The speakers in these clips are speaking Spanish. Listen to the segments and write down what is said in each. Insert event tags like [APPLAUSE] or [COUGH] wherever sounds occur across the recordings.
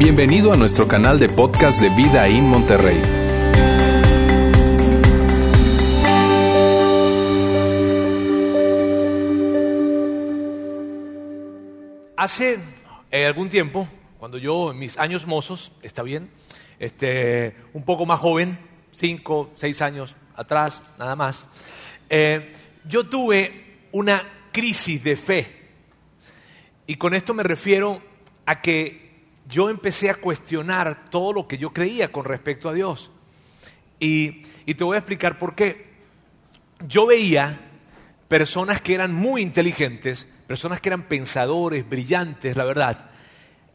Bienvenido a nuestro canal de podcast de Vida en Monterrey. Hace eh, algún tiempo, cuando yo en mis años mozos, está bien, este, un poco más joven, cinco, seis años atrás, nada más, eh, yo tuve una crisis de fe. Y con esto me refiero a que yo empecé a cuestionar todo lo que yo creía con respecto a Dios. Y, te voy a explicar por qué. Yo veía personas que eran muy inteligentes, personas que eran pensadores, brillantes, la verdad.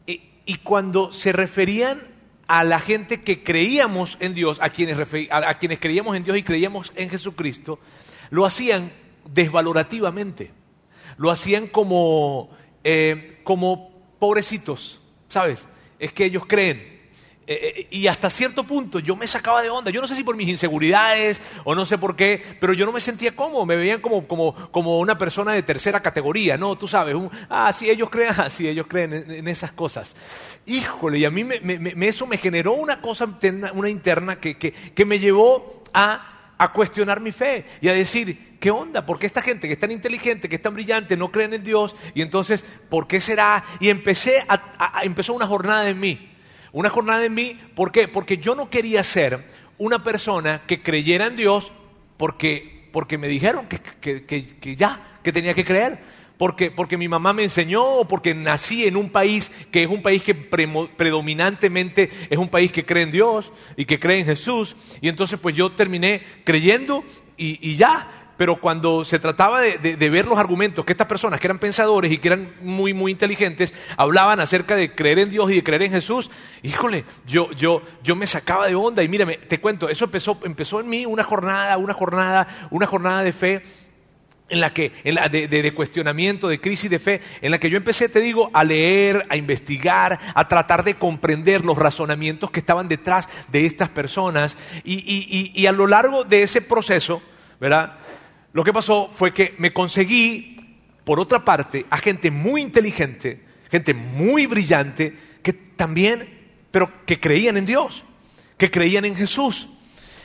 Y, y cuando se referían a la gente que creíamos en Dios, a quienes, a, a quienes creíamos en Dios y creíamos en Jesucristo, lo hacían desvalorativamente. Lo hacían como, eh, como pobrecitos, ¿sabes? Es que ellos creen. Eh, eh, y hasta cierto punto yo me sacaba de onda. Yo no sé si por mis inseguridades o no sé por qué, pero yo no me sentía cómodo. Me veían como, como, como una persona de tercera categoría, ¿no? Tú sabes, ah, sí, ellos creen, [LAUGHS] ah, sí, ellos creen en, en esas cosas. Híjole, y a mí me, me, eso me generó una cosa, una interna que, que, que me llevó a, a cuestionar mi fe y a decir, ¿qué onda? ¿Por qué esta gente que es tan inteligente, que es tan brillante, no creen en Dios? Y entonces, ¿por qué será? Y empecé a, empezó una jornada en mí. Una jornada en mí, ¿por qué? Porque yo no quería ser una persona que creyera en Dios porque, porque me dijeron que, que, que, que ya, que tenía que creer porque, porque mi mamá me enseñó o porque nací en un país que es un país que predominantemente es un país que cree en Dios y que cree en Jesús. Y entonces pues yo terminé creyendo y, y ya. Pero cuando se trataba de, de, ver los argumentos que estas personas que eran pensadores y que eran muy, muy inteligentes hablaban acerca de creer en Dios y de creer en Jesús, híjole, yo, yo, yo me sacaba de onda. Y mírame, te cuento, eso empezó, empezó en mí una jornada, una jornada, una jornada de fe en la que, en la de, de, de, cuestionamiento, de crisis de fe, en la que yo empecé, te digo, a leer, a investigar, a tratar de comprender los razonamientos que estaban detrás de estas personas. Y, y, y a lo largo de ese proceso, ¿verdad? Lo que pasó fue que me conseguí, por otra parte, a gente muy inteligente, gente muy brillante, que también, pero que creían en Dios, que creían en Jesús.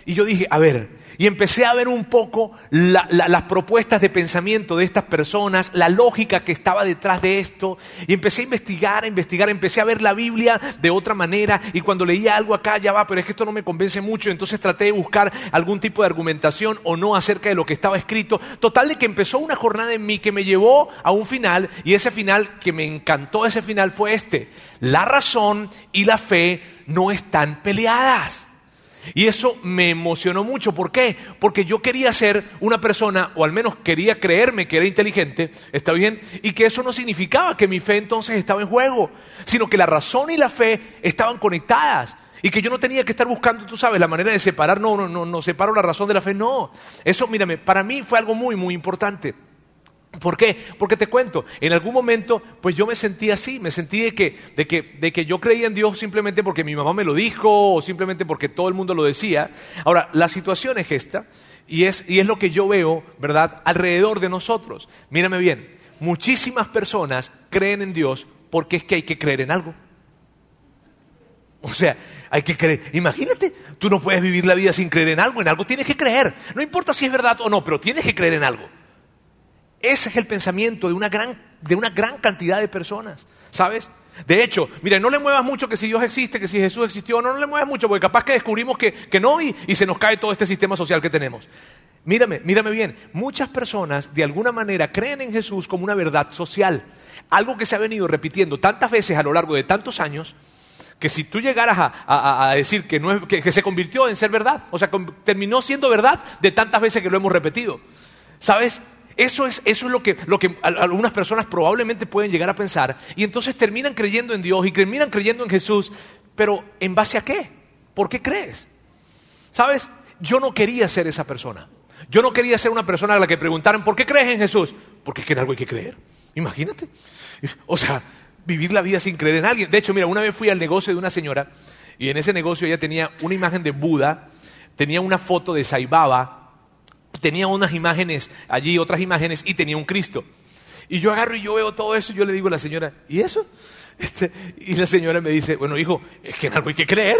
Y yo dije, a ver, y empecé a ver un poco la, la, las propuestas de pensamiento de estas personas, la lógica que estaba detrás de esto, y empecé a investigar, a investigar, empecé a ver la Biblia de otra manera, y cuando leía algo acá, ya va, pero es que esto no me convence mucho, entonces traté de buscar algún tipo de argumentación o no acerca de lo que estaba escrito. Total de que empezó una jornada en mí que me llevó a un final, y ese final que me encantó, ese final fue este. La razón y la fe no están peleadas. Y eso me emocionó mucho. ¿Por qué? Porque yo quería ser una persona, o al menos quería creerme que era inteligente, ¿está bien? Y que eso no significaba que mi fe entonces estaba en juego, sino que la razón y la fe estaban conectadas. Y que yo no tenía que estar buscando, tú sabes, la manera de separar, no, no, no, no separo la razón de la fe, no. Eso, mírame, para mí fue algo muy, muy importante. ¿Por qué? Porque te cuento, en algún momento, pues yo me sentí así, me sentí de que, de, que, de que yo creía en Dios simplemente porque mi mamá me lo dijo o simplemente porque todo el mundo lo decía. Ahora, la situación es esta y es, y es lo que yo veo, ¿verdad?, alrededor de nosotros. Mírame bien, muchísimas personas creen en Dios porque es que hay que creer en algo. O sea, hay que creer. Imagínate, tú no puedes vivir la vida sin creer en algo, en algo tienes que creer. No importa si es verdad o no, pero tienes que creer en algo. Ese es el pensamiento de una gran, de una gran cantidad de personas, ¿sabes? De hecho, mire, no le muevas mucho que si Dios existe, que si Jesús existió, no, no le muevas mucho, porque capaz que descubrimos que, que no y, y se nos cae todo este sistema social que tenemos. Mírame, mírame bien, muchas personas de alguna manera creen en Jesús como una verdad social, algo que se ha venido repitiendo tantas veces a lo largo de tantos años, que si tú llegaras a, a, decir que, no que, que, se convirtió en ser verdad, o sea, terminó siendo verdad de tantas veces que lo hemos repetido. ¿Sabes? Eso es, eso es lo, que, lo que algunas personas probablemente pueden llegar a pensar y entonces terminan creyendo en Dios y terminan creyendo en Jesús, pero ¿en base a qué? ¿Por qué crees? ¿Sabes? Yo no quería ser esa persona. Yo no quería ser una persona a la que preguntaran, ¿por qué crees en Jesús? Porque es que en algo hay que creer. Imagínate. O sea, vivir la vida sin creer en alguien. De hecho, mira, una vez fui al negocio de una señora y en ese negocio ella tenía una imagen de Buda, tenía una foto de Saibaba, tenía unas imágenes allí, otras imágenes, y tenía un Cristo. Y yo agarro y yo veo todo eso y yo le digo a la señora, ¿y eso? [LAUGHS] Este, y la señora me dice, bueno, hijo, es que en algo hay que creer.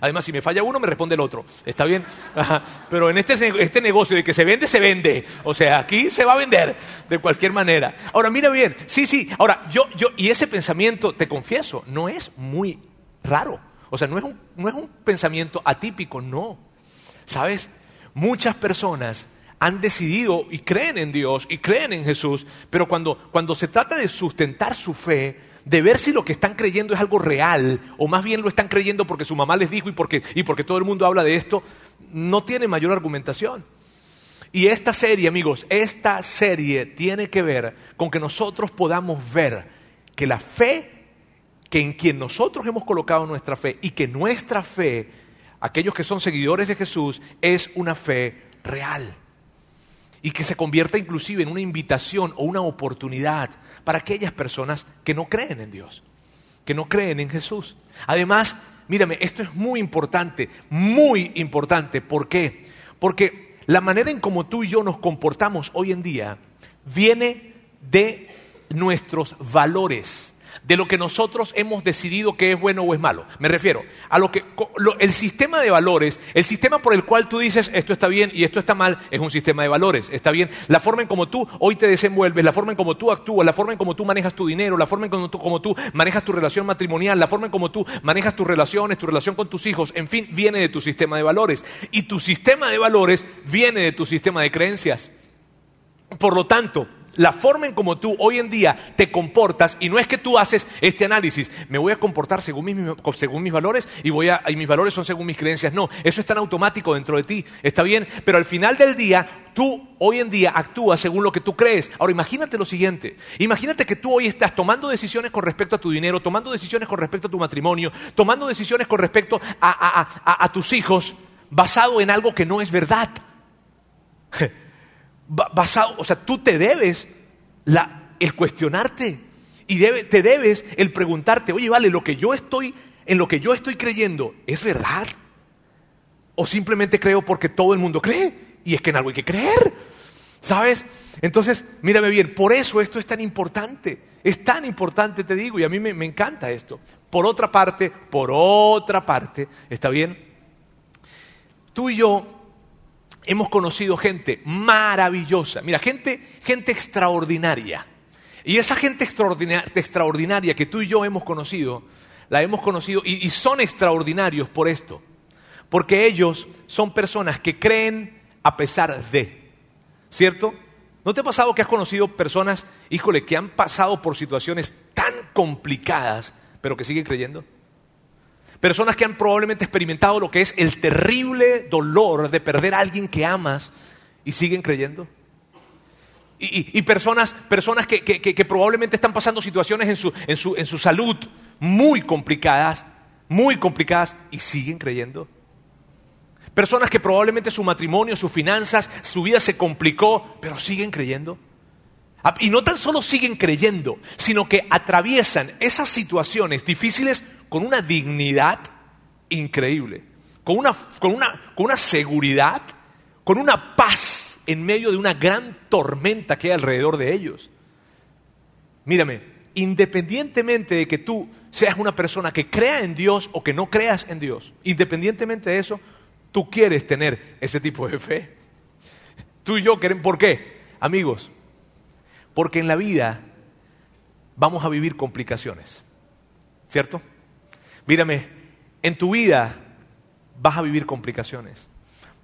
Además, si me falla uno, me responde el otro. ¿Está bien? [LAUGHS] Pero en este, este negocio de que se vende, se vende. O sea, aquí se va a vender de cualquier manera. Ahora, mira bien, sí, sí. Ahora, yo, yo, y ese pensamiento, te confieso, no es muy raro. O sea, no es un, no es un pensamiento atípico, no. ¿Sabes? Muchas personas han decidido y creen en Dios y creen en Jesús, pero cuando, cuando se trata de sustentar su fe, de ver si lo que están creyendo es algo real, o más bien lo están creyendo porque su mamá les dijo y porque, y porque todo el mundo habla de esto, no tiene mayor argumentación. Y esta serie, amigos, esta serie tiene que ver con que nosotros podamos ver que la fe, que en quien nosotros hemos colocado nuestra fe y que nuestra fe, aquellos que son seguidores de Jesús, es una fe real y que se convierta inclusive en una invitación o una oportunidad para aquellas personas que no creen en Dios, que no creen en Jesús. Además, mírame, esto es muy importante, muy importante. ¿Por qué? Porque la manera en como tú y yo nos comportamos hoy en día viene de nuestros valores de lo que nosotros hemos decidido que es bueno o es malo. Me refiero a lo que el sistema de valores, el sistema por el cual tú dices esto está bien y esto está mal, es un sistema de valores. Está bien. La forma en como tú hoy te desenvuelves, la forma en como tú actúas, la forma en como tú manejas tu dinero, la forma en como tú, manejas tu relación matrimonial, la forma en como tú manejas tus relaciones, tu relación con tus hijos, en fin, viene de tu sistema de valores. Y tu sistema de valores viene de tu sistema de creencias. Por lo tanto, la forma en como tú hoy en día te comportas, y no es que tú haces este análisis, me voy a comportar según mis, según mis valores y, voy a, y mis valores son según mis creencias. No, eso es tan automático dentro de ti, está bien, pero al final del día tú hoy en día actúas según lo que tú crees. Ahora imagínate lo siguiente, imagínate que tú hoy estás tomando decisiones con respecto a tu dinero, tomando decisiones con respecto a tu matrimonio, tomando decisiones con respecto a, a tus hijos, basado en algo que no es verdad. [LAUGHS] basado, o sea, tú te debes el cuestionarte y te debes el preguntarte, oye, vale, lo que yo estoy, en lo que yo estoy creyendo, ¿es verdad? ¿O simplemente creo porque todo el mundo cree? Y es que en algo hay que creer, ¿sabes? Entonces, mírame bien, por eso esto es tan importante, es tan importante, te digo, y a mí me encanta esto. Por otra parte, por otra parte, ¿está bien? Tú y yo hemos conocido gente maravillosa, mira, gente, gente extraordinaria. Y esa gente extraordinaria, que tú y yo hemos conocido, la hemos conocido y, y son extraordinarios por esto. Porque ellos son personas que creen a pesar de. ¿Cierto? ¿No te ha pasado que has conocido personas, híjole, que han pasado por situaciones tan complicadas, pero que siguen creyendo? Personas que han probablemente experimentado lo que es el terrible dolor de perder a alguien que amas y siguen creyendo. Y, personas, personas que, probablemente están pasando situaciones en su, en, su, en su salud muy complicadas, muy complicadas y siguen creyendo. Personas que probablemente su matrimonio, sus finanzas, su vida se complicó, pero siguen creyendo. Ah, y no tan solo siguen creyendo, sino que atraviesan esas situaciones difíciles con una dignidad increíble, con una, con una, con una seguridad, con una paz en medio de una gran tormenta que hay alrededor de ellos. Mírame, independientemente de que tú seas una persona que crea en Dios o que no creas en Dios, independientemente de eso, tú quieres tener ese tipo de fe. Tú y yo queremos, ¿por qué? Amigos, porque en la vida vamos a vivir complicaciones, ¿cierto? Mírame, en tu vida vas a vivir complicaciones.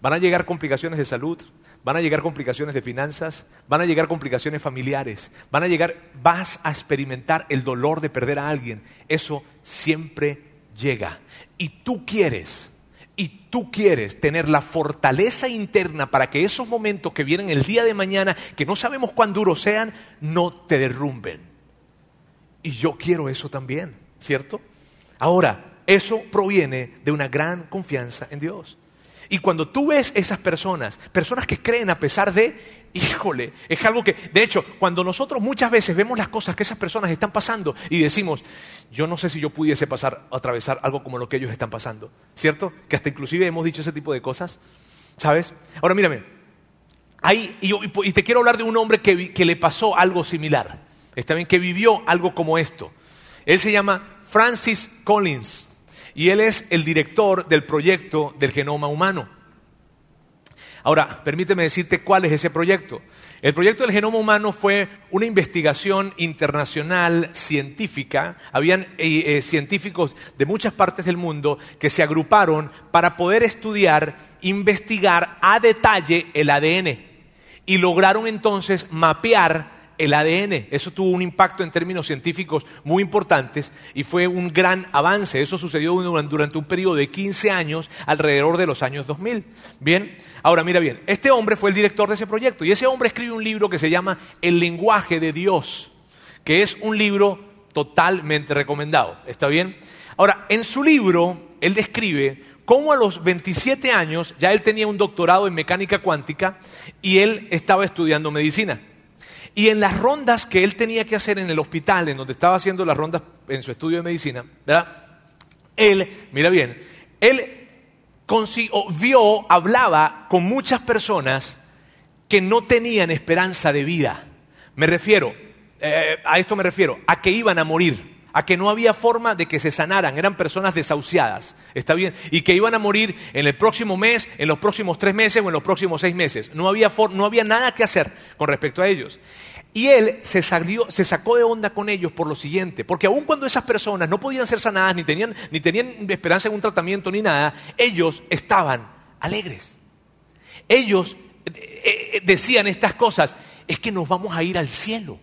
Van a llegar complicaciones de salud, van a llegar complicaciones de finanzas, van a llegar complicaciones familiares, van a llegar, vas a experimentar el dolor de perder a alguien. Eso siempre llega. Y tú quieres, y tú quieres tener la fortaleza interna para que esos momentos que vienen el día de mañana, que no sabemos cuán duros sean, no te derrumben. Y yo quiero eso también, ¿cierto? Ahora, eso proviene de una gran confianza en Dios. Y cuando tú ves esas personas, personas que creen a pesar de, [LAUGHS] híjole, es algo que, de hecho, cuando nosotros muchas veces vemos las cosas que esas personas están pasando y decimos, yo no sé si yo pudiese pasar, atravesar algo como lo que ellos están pasando, ¿cierto? Que hasta inclusive hemos dicho ese tipo de cosas, ¿sabes? Ahora mírame, y, te quiero hablar de un hombre que le pasó algo similar. está bien, que vivió algo como esto. Él se llama Francis Collins y él es el director del proyecto del genoma humano. Ahora, permíteme decirte cuál es ese proyecto. El proyecto del genoma humano fue una investigación internacional científica. Habían eh, eh, científicos de muchas partes del mundo que se agruparon para poder estudiar, investigar a detalle el ADN. Y lograron entonces mapear el ADN. Eso tuvo un impacto en términos científicos muy importantes y fue un gran avance. Eso sucedió durante un periodo de 15 años, alrededor de los años 2000. Bien, ahora mira bien, este hombre fue el director de ese proyecto y ese hombre escribe un libro que se llama El lenguaje de Dios, que es un libro totalmente recomendado. ¿Está bien? Ahora, en su libro, él describe cómo a los 27 años ya él tenía un doctorado en mecánica cuántica y él estaba estudiando medicina. Y en las rondas que él tenía que hacer en el hospital, en donde estaba haciendo las rondas en su estudio de medicina, ¿verdad? Él, mira bien, él vio, hablaba con muchas personas que no tenían esperanza de vida. Me refiero, eh, a esto me refiero, a que iban a morir a que no había forma de que se sanaran, eran personas desahuciadas, ¿está bien? Y que iban a morir en el próximo mes, en los próximos tres meses o en los próximos seis meses. No había, no había nada que hacer con respecto a ellos. Y él se, se, sacó de onda con ellos por lo siguiente, porque aun cuando esas personas no podían ser sanadas, ni tenían, ni tenían esperanza en un tratamiento, ni nada, ellos estaban alegres. Ellos eh, eh, decían estas cosas, es que nos vamos a ir al cielo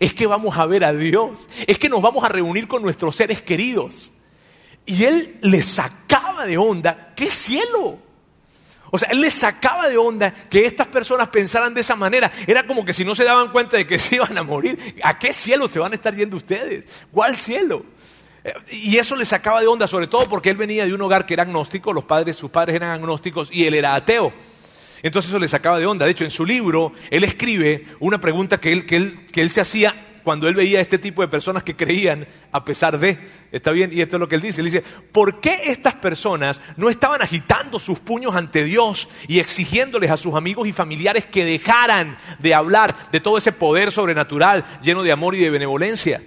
es que vamos a ver a Dios, es que nos vamos a reunir con nuestros seres queridos. Y él le sacaba de onda, ¿qué cielo? O sea, él le sacaba de onda que estas personas pensaran de esa manera. Era como que si no se daban cuenta de que [LAUGHS] se iban a morir, ¿a qué cielo se van a estar yendo ustedes? ¿Cuál cielo? Y eso le sacaba de onda, sobre todo porque él venía de un hogar que era agnóstico, los padres, sus padres eran agnósticos y él era ateo. Entonces eso le sacaba de onda. De hecho, en su libro, él escribe una pregunta que él, que él, que él se hacía cuando él veía a este tipo de personas que creían a pesar de, está bien, y esto es lo que él dice, él dice, ¿por qué estas personas no estaban agitando sus puños ante Dios y exigiéndoles a sus amigos y familiares que dejaran de hablar de todo ese poder sobrenatural lleno de amor y de benevolencia?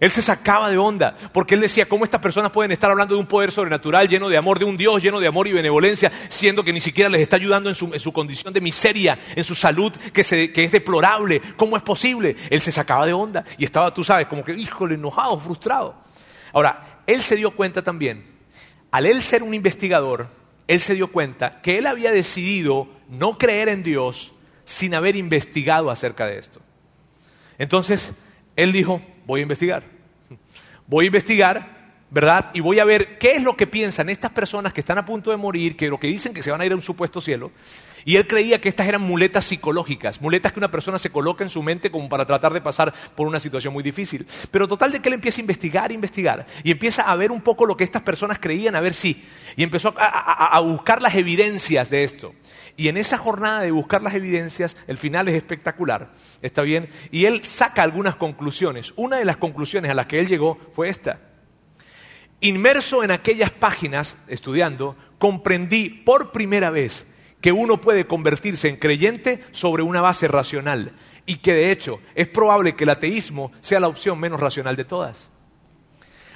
Él se sacaba de onda, porque él decía, ¿cómo estas personas pueden estar hablando de un poder sobrenatural lleno de amor, de un Dios lleno de amor y benevolencia, siendo que ni siquiera les está ayudando en su, condición de miseria, en su salud, que, que, es deplorable? ¿Cómo es posible? Él se sacaba de onda y estaba, tú sabes, como que, híjole, enojado, frustrado. Ahora, él se dio cuenta también, al él ser un investigador, él se dio cuenta que él había decidido no creer en Dios sin haber investigado acerca de esto. Entonces, él dijo, voy a investigar. Voy a investigar, ¿verdad? Y voy a ver qué es lo que piensan estas personas que están a punto de morir, que lo que dicen que se van a ir a un supuesto cielo. Y él creía que estas eran muletas psicológicas, muletas que una persona se coloca en su mente como para tratar de pasar por una situación muy difícil. Pero total de que él empieza a investigar, investigar, y empieza a ver un poco lo que estas personas creían, a ver si, y empezó a, a buscar las evidencias de esto. Y en esa jornada de buscar las evidencias, el final es espectacular, ¿está bien? Y él saca algunas conclusiones. Una de las conclusiones a las que él llegó fue esta. Inmerso en aquellas páginas, estudiando, comprendí por primera vez que uno puede convertirse en creyente sobre una base racional y que de hecho es probable que el ateísmo sea la opción menos racional de todas.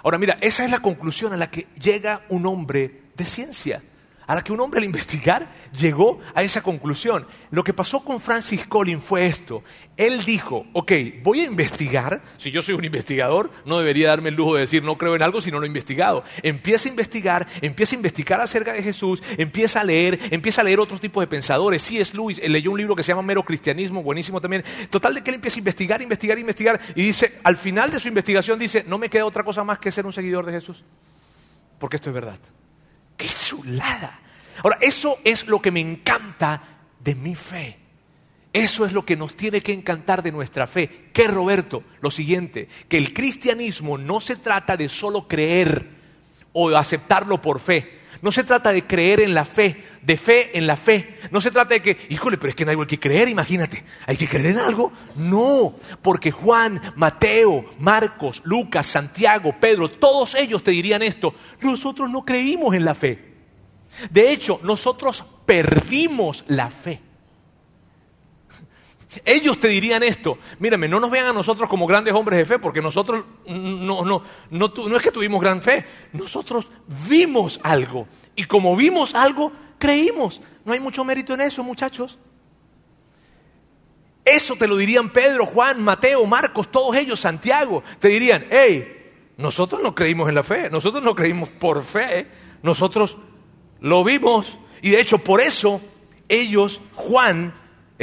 Ahora mira, esa es la conclusión a la que llega un hombre de ciencia a la que un hombre al investigar llegó a esa conclusión. Lo que pasó con Francis Collins fue esto. Él dijo, ok, voy a investigar. Si yo soy un investigador, no debería darme el lujo de decir no creo en algo si no lo he investigado. Empieza a investigar, empieza a investigar acerca de Jesús, empieza a leer, empieza a leer otros tipos de pensadores. Sí, es Luis, él leyó un libro que se llama Mero Cristianismo, buenísimo también. Total de que él empieza a investigar, investigar, investigar. Y dice, al final de su investigación dice, no me queda otra cosa más que ser un seguidor de Jesús. Porque esto es verdad. ¡Qué chulada! Ahora, eso es lo que me encanta de mi fe. Eso es lo que nos tiene que encantar de nuestra fe. ¿Qué, Roberto? Lo siguiente, que el cristianismo no se trata de solo creer o aceptarlo por fe. No se trata de creer en la fe, de fe en la fe. No se trata de que, híjole, pero es que no hay que creer, imagínate. ¿Hay que creer en algo? No, porque Juan, Mateo, Marcos, Lucas, Santiago, Pedro, todos ellos te dirían esto. Nosotros no creímos en la fe. De hecho, nosotros perdimos la fe. Ellos te dirían esto, mírame, no nos vean a nosotros como grandes hombres de fe, porque nosotros no, no, no, no es que tuvimos gran fe, nosotros vimos algo. Y como vimos algo, creímos. No hay mucho mérito en eso, muchachos. Eso te lo dirían Pedro, Juan, Mateo, Marcos, todos ellos, Santiago. Te dirían, hey, nosotros no creímos en la fe, nosotros no creímos por fe, nosotros lo vimos. Y de hecho, por eso ellos, Juan,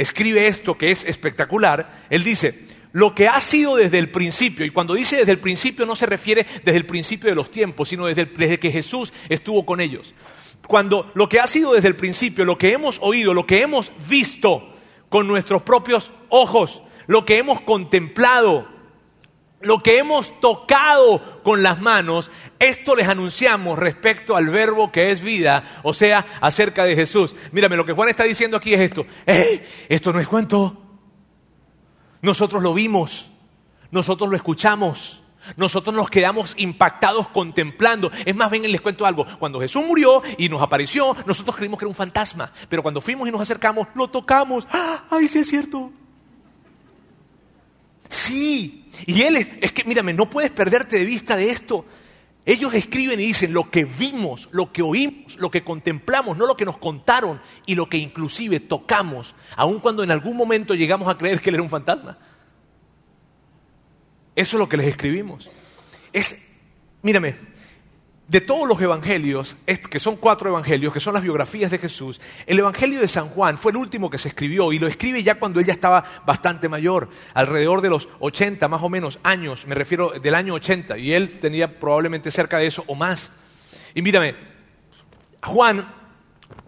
escribe esto que es espectacular. Él dice, lo que ha sido desde el principio, y cuando dice desde el principio no se refiere desde el principio de los tiempos, sino desde, desde que Jesús estuvo con ellos. Cuando lo que ha sido desde el principio, lo que hemos oído, lo que hemos visto, con nuestros propios ojos, lo que hemos contemplado, lo que hemos tocado con las manos, esto les anunciamos respecto al verbo que es vida, o sea, acerca de Jesús. Mírame, lo que Juan está diciendo aquí es esto. Esto no es cuento. Nosotros lo vimos, nosotros lo escuchamos, nosotros nos quedamos impactados contemplando. Es más, ven, les cuento algo. Cuando Jesús murió y nos apareció, nosotros creímos que era un fantasma. Pero cuando fuimos y nos acercamos, lo tocamos. ¡Ah! ¡Ay, sí es cierto! Sí. Y él es, que, mírame, no puedes perderte de vista de esto. Ellos escriben y dicen lo que vimos, lo que oímos, lo que contemplamos, no lo que nos contaron y lo que inclusive tocamos, aun cuando en algún momento llegamos a creer que él era un fantasma. Eso es lo que les escribimos. Es, mírame, de todos los evangelios, que son cuatro evangelios, que son las biografías de Jesús, el evangelio de San Juan fue el último que se escribió y lo escribe ya cuando ella estaba bastante mayor, alrededor de los 80 más o menos años, me refiero del año 80, y él tenía probablemente cerca de eso o más. Y mírame, Juan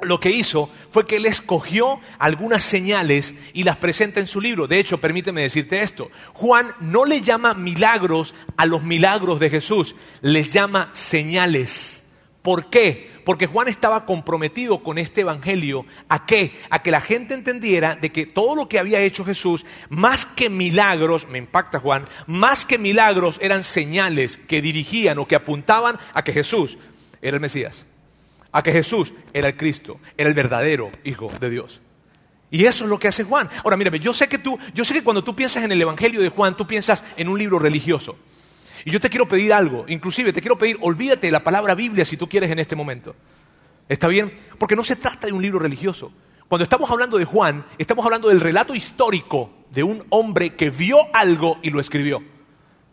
lo que hizo fue que él escogió algunas señales y las presenta en su libro. De hecho, permíteme decirte esto. Juan no le llama milagros a los milagros de Jesús, les llama señales. ¿Por qué? Porque Juan estaba comprometido con este evangelio a qué? A que la gente entendiera de que todo lo que había hecho Jesús, más que milagros, me impacta Juan, más que milagros eran señales que dirigían o que apuntaban a que Jesús era el Mesías a que Jesús era el Cristo, era el verdadero Hijo de Dios. Y eso es lo que hace Juan. Ahora, mírame, yo sé que tú, yo sé que cuando tú piensas en el Evangelio de Juan, tú piensas en un libro religioso. Y yo te quiero pedir algo, inclusive te quiero pedir, olvídate de la palabra Biblia si tú quieres en este momento. ¿Está bien? Porque no se trata de un libro religioso. Cuando estamos hablando de Juan, estamos hablando del relato histórico de un hombre que vio algo y lo escribió.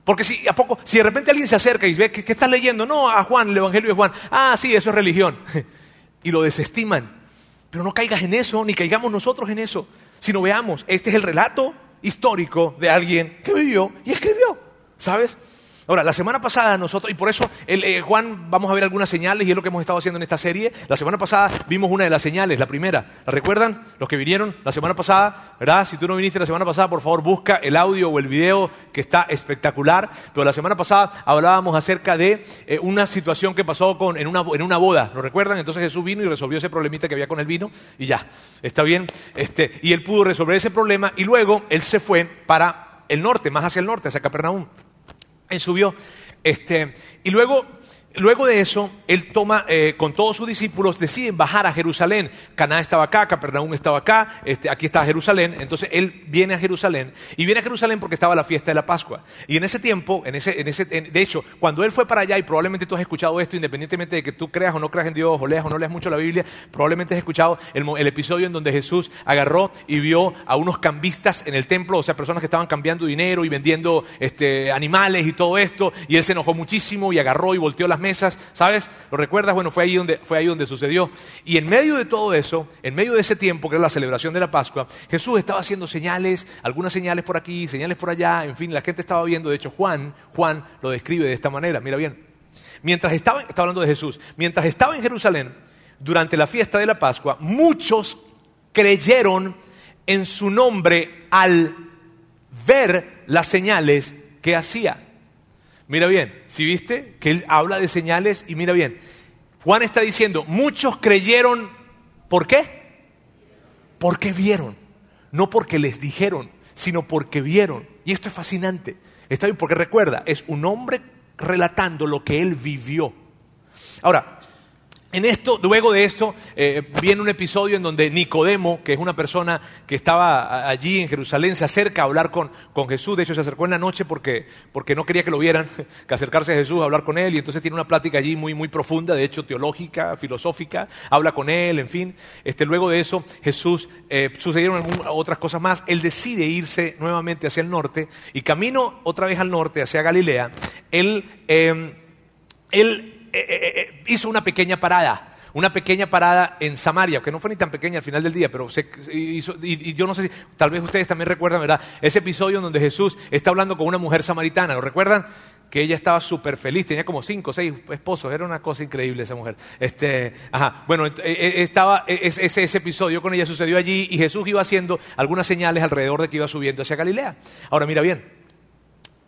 Porque si, ¿a poco, si de repente alguien se acerca y ve que, que estás leyendo, no, a Juan, el Evangelio de Juan, ah, sí, eso es religión, [LAUGHS] y lo desestiman. Pero no caigas en eso, ni caigamos nosotros en eso, sino veamos, este es el relato histórico de alguien que vivió y escribió, ¿sabes? Ahora, la semana pasada nosotros, y por eso eh, Juan, vamos a ver algunas señales, y es lo que hemos estado haciendo en esta serie. La semana pasada vimos una de las señales, la primera. ¿La recuerdan? Los que vinieron la semana pasada, ¿verdad? Si tú no viniste la semana pasada, por favor busca el audio o el video que está espectacular. Pero la semana pasada hablábamos acerca de eh, una situación que pasó con, en, una, en una boda, ¿lo recuerdan? Entonces Jesús vino y resolvió ese problemita que había con el vino, y ya, está bien. Este, y él pudo resolver ese problema, y luego él se fue para el norte, más hacia el norte, hacia Capernaum. Él subió. Este, y luego Luego de eso, él toma, eh, con todos sus discípulos, deciden bajar a Jerusalén. Caná estaba acá, Capernaum estaba acá, este, aquí está Jerusalén. Entonces él viene a Jerusalén y viene a Jerusalén porque estaba la fiesta de la Pascua. Y en ese tiempo, en ese, en ese, de hecho, cuando él fue para allá, y probablemente tú has escuchado esto, independientemente de que tú creas o no creas en Dios, o leas o no leas mucho la Biblia, probablemente has escuchado el, el episodio en donde Jesús agarró y vio a unos cambistas en el templo, o sea, personas que estaban cambiando dinero y vendiendo este, animales y todo esto, y él se enojó muchísimo y agarró y volteó las mesas, ¿sabes? ¿Lo recuerdas? Bueno, fue ahí donde, fue ahí donde sucedió. Y en medio de todo eso, en medio de ese tiempo, que era la celebración de la Pascua, Jesús estaba haciendo señales, algunas señales por aquí, señales por allá, en fin, la gente estaba viendo. De hecho, Juan, Juan lo describe de esta manera, mira bien. Mientras estaba, está hablando de Jesús, mientras estaba en Jerusalén, durante la fiesta de la Pascua, muchos creyeron en su nombre al ver las señales que hacía. Mira bien, si viste que él habla de señales y mira bien, Juan está diciendo, muchos creyeron, ¿por qué? Porque vieron, no porque les dijeron, sino porque vieron. Y esto es fascinante, está bien, porque recuerda, es un hombre relatando lo que él vivió. Ahora, En esto, luego de esto, eh, viene un episodio en donde Nicodemo, que es una persona que estaba allí en Jerusalén, se acerca a hablar con, con Jesús. De hecho, se acercó en la noche porque, porque, no quería que lo vieran, [LAUGHS] que acercarse a Jesús a hablar con él. Y entonces tiene una plática allí muy, muy profunda, de hecho, teológica, filosófica. Habla con él, en fin. Este, luego de eso, Jesús, eh, sucedieron otras cosas más. Él decide irse nuevamente hacia el norte y camino otra vez al norte, hacia Galilea. Él, eh, él hizo una pequeña parada, una pequeña parada en Samaria, que no fue ni tan pequeña al final del día, pero hizo, y, yo no sé si, tal vez ustedes también recuerdan, ¿verdad? Ese episodio en donde Jesús está hablando con una mujer samaritana, ¿lo recuerdan? Que ella estaba súper feliz, tenía como cinco o seis esposos, era una cosa increíble esa mujer. Este, ajá, bueno, estaba ese, ese episodio con ella sucedió allí y Jesús iba haciendo algunas señales alrededor de que iba subiendo hacia Galilea. Ahora mira bien,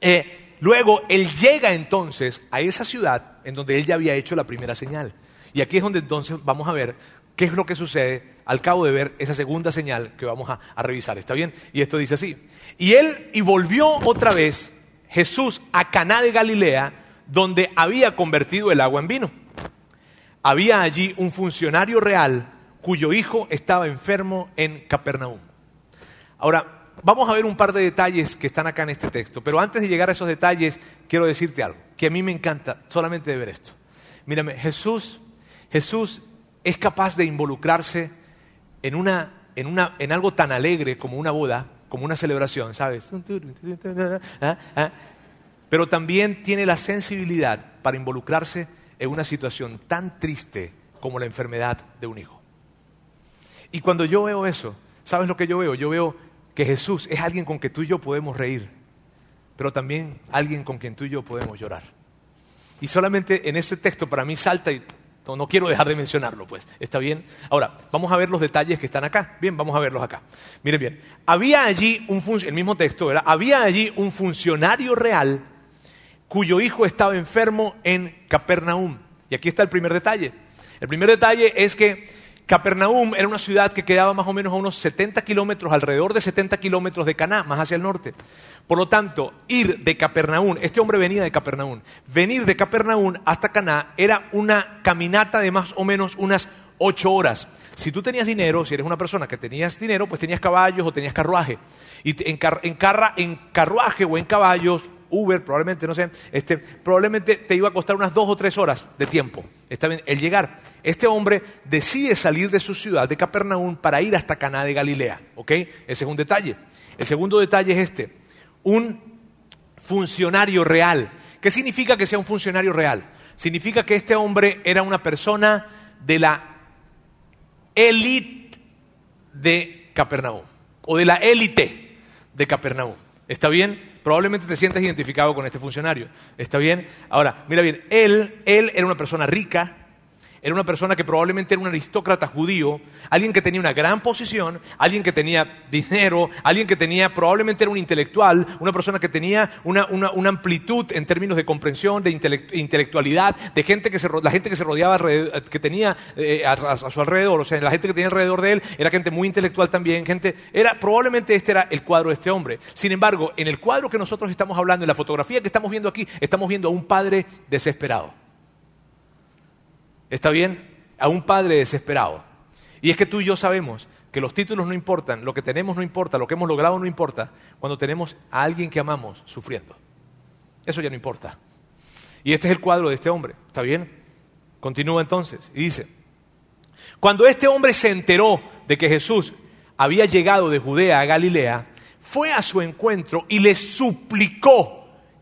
eh, Luego, él llega entonces a esa ciudad en donde él ya había hecho la primera señal. Y aquí es donde entonces vamos a ver qué es lo que sucede al cabo de ver esa segunda señal que vamos a, revisar. ¿Está bien? Y esto dice así. Y él, y volvió otra vez Jesús a Caná de Galilea, donde había convertido el agua en vino. Había allí un funcionario real cuyo hijo estaba enfermo en Capernaum. Ahora, Vamos a ver un par de detalles que están acá en este texto, pero antes de llegar a esos detalles, quiero decirte algo, que a mí me encanta solamente de ver esto. Mírame, Jesús, Jesús es capaz de involucrarse en, una, en, una, en algo tan alegre como una boda, como una celebración, ¿sabes? Pero también tiene la sensibilidad para involucrarse en una situación tan triste como la enfermedad de un hijo. Y cuando yo veo eso, ¿sabes lo que yo veo? Yo veo que Jesús es alguien con quien tú y yo podemos reír, pero también alguien con quien tú y yo podemos llorar. Y solamente en ese texto para mí salta y no, quiero dejar de mencionarlo, pues. ¿Está bien? Ahora, vamos a ver los detalles que están acá. Bien, vamos a verlos acá. Miren bien. Había allí un el mismo texto. Había allí un funcionario real cuyo hijo estaba enfermo en Capernaum. Y aquí está el primer detalle. El primer detalle es que Capernaum era una ciudad que quedaba más o menos a unos 70 kilómetros, alrededor de 70 kilómetros de Caná, más hacia el norte. Por lo tanto, ir de Capernaum, este hombre venía de Capernaum, venir de Capernaum hasta Caná era una caminata de más o menos unas ocho horas. Si tú tenías dinero, si eres una persona que tenías dinero, pues tenías caballos o tenías carruaje. Y en, en carruaje o en caballos Uber, probablemente, no sé, este, probablemente te iba a costar unas dos o tres horas de tiempo. Está bien, el llegar. Este hombre decide salir de su ciudad, de Capernaum, para ir hasta Caná de Galilea. ¿Ok? Ese es un detalle. El segundo detalle es este. Un funcionario real. ¿Qué significa que sea un funcionario real? Significa que este hombre era una persona de la élite de Capernaum. O de la élite de Capernaum. ¿Está bien? Probablemente te sientas identificado con este funcionario. ¿Está bien? Ahora, mira bien, él, él era una persona rica, era una persona que probablemente era un aristócrata judío, alguien que tenía una gran posición, alguien que tenía dinero, alguien que tenía, probablemente era un intelectual, una persona que tenía una, amplitud en términos de comprensión, de intelectualidad, de gente que se, la gente que se rodeaba, que tenía eh, a, su alrededor, o sea, la gente que tenía alrededor de él era gente muy intelectual también, gente, era, probablemente este era el cuadro de este hombre. Sin embargo, en el cuadro que nosotros estamos hablando, en la fotografía que estamos viendo aquí, estamos viendo a un padre desesperado. ¿Está bien? A un padre desesperado. Y es que tú y yo sabemos que los títulos no importan, lo que tenemos no importa, lo que hemos logrado no importa, cuando tenemos a alguien que amamos sufriendo. Eso ya no importa. Y este es el cuadro de este hombre. ¿Está bien? Continúa entonces y dice, cuando este hombre se enteró de que Jesús había llegado de Judea a Galilea, fue a su encuentro y le suplicó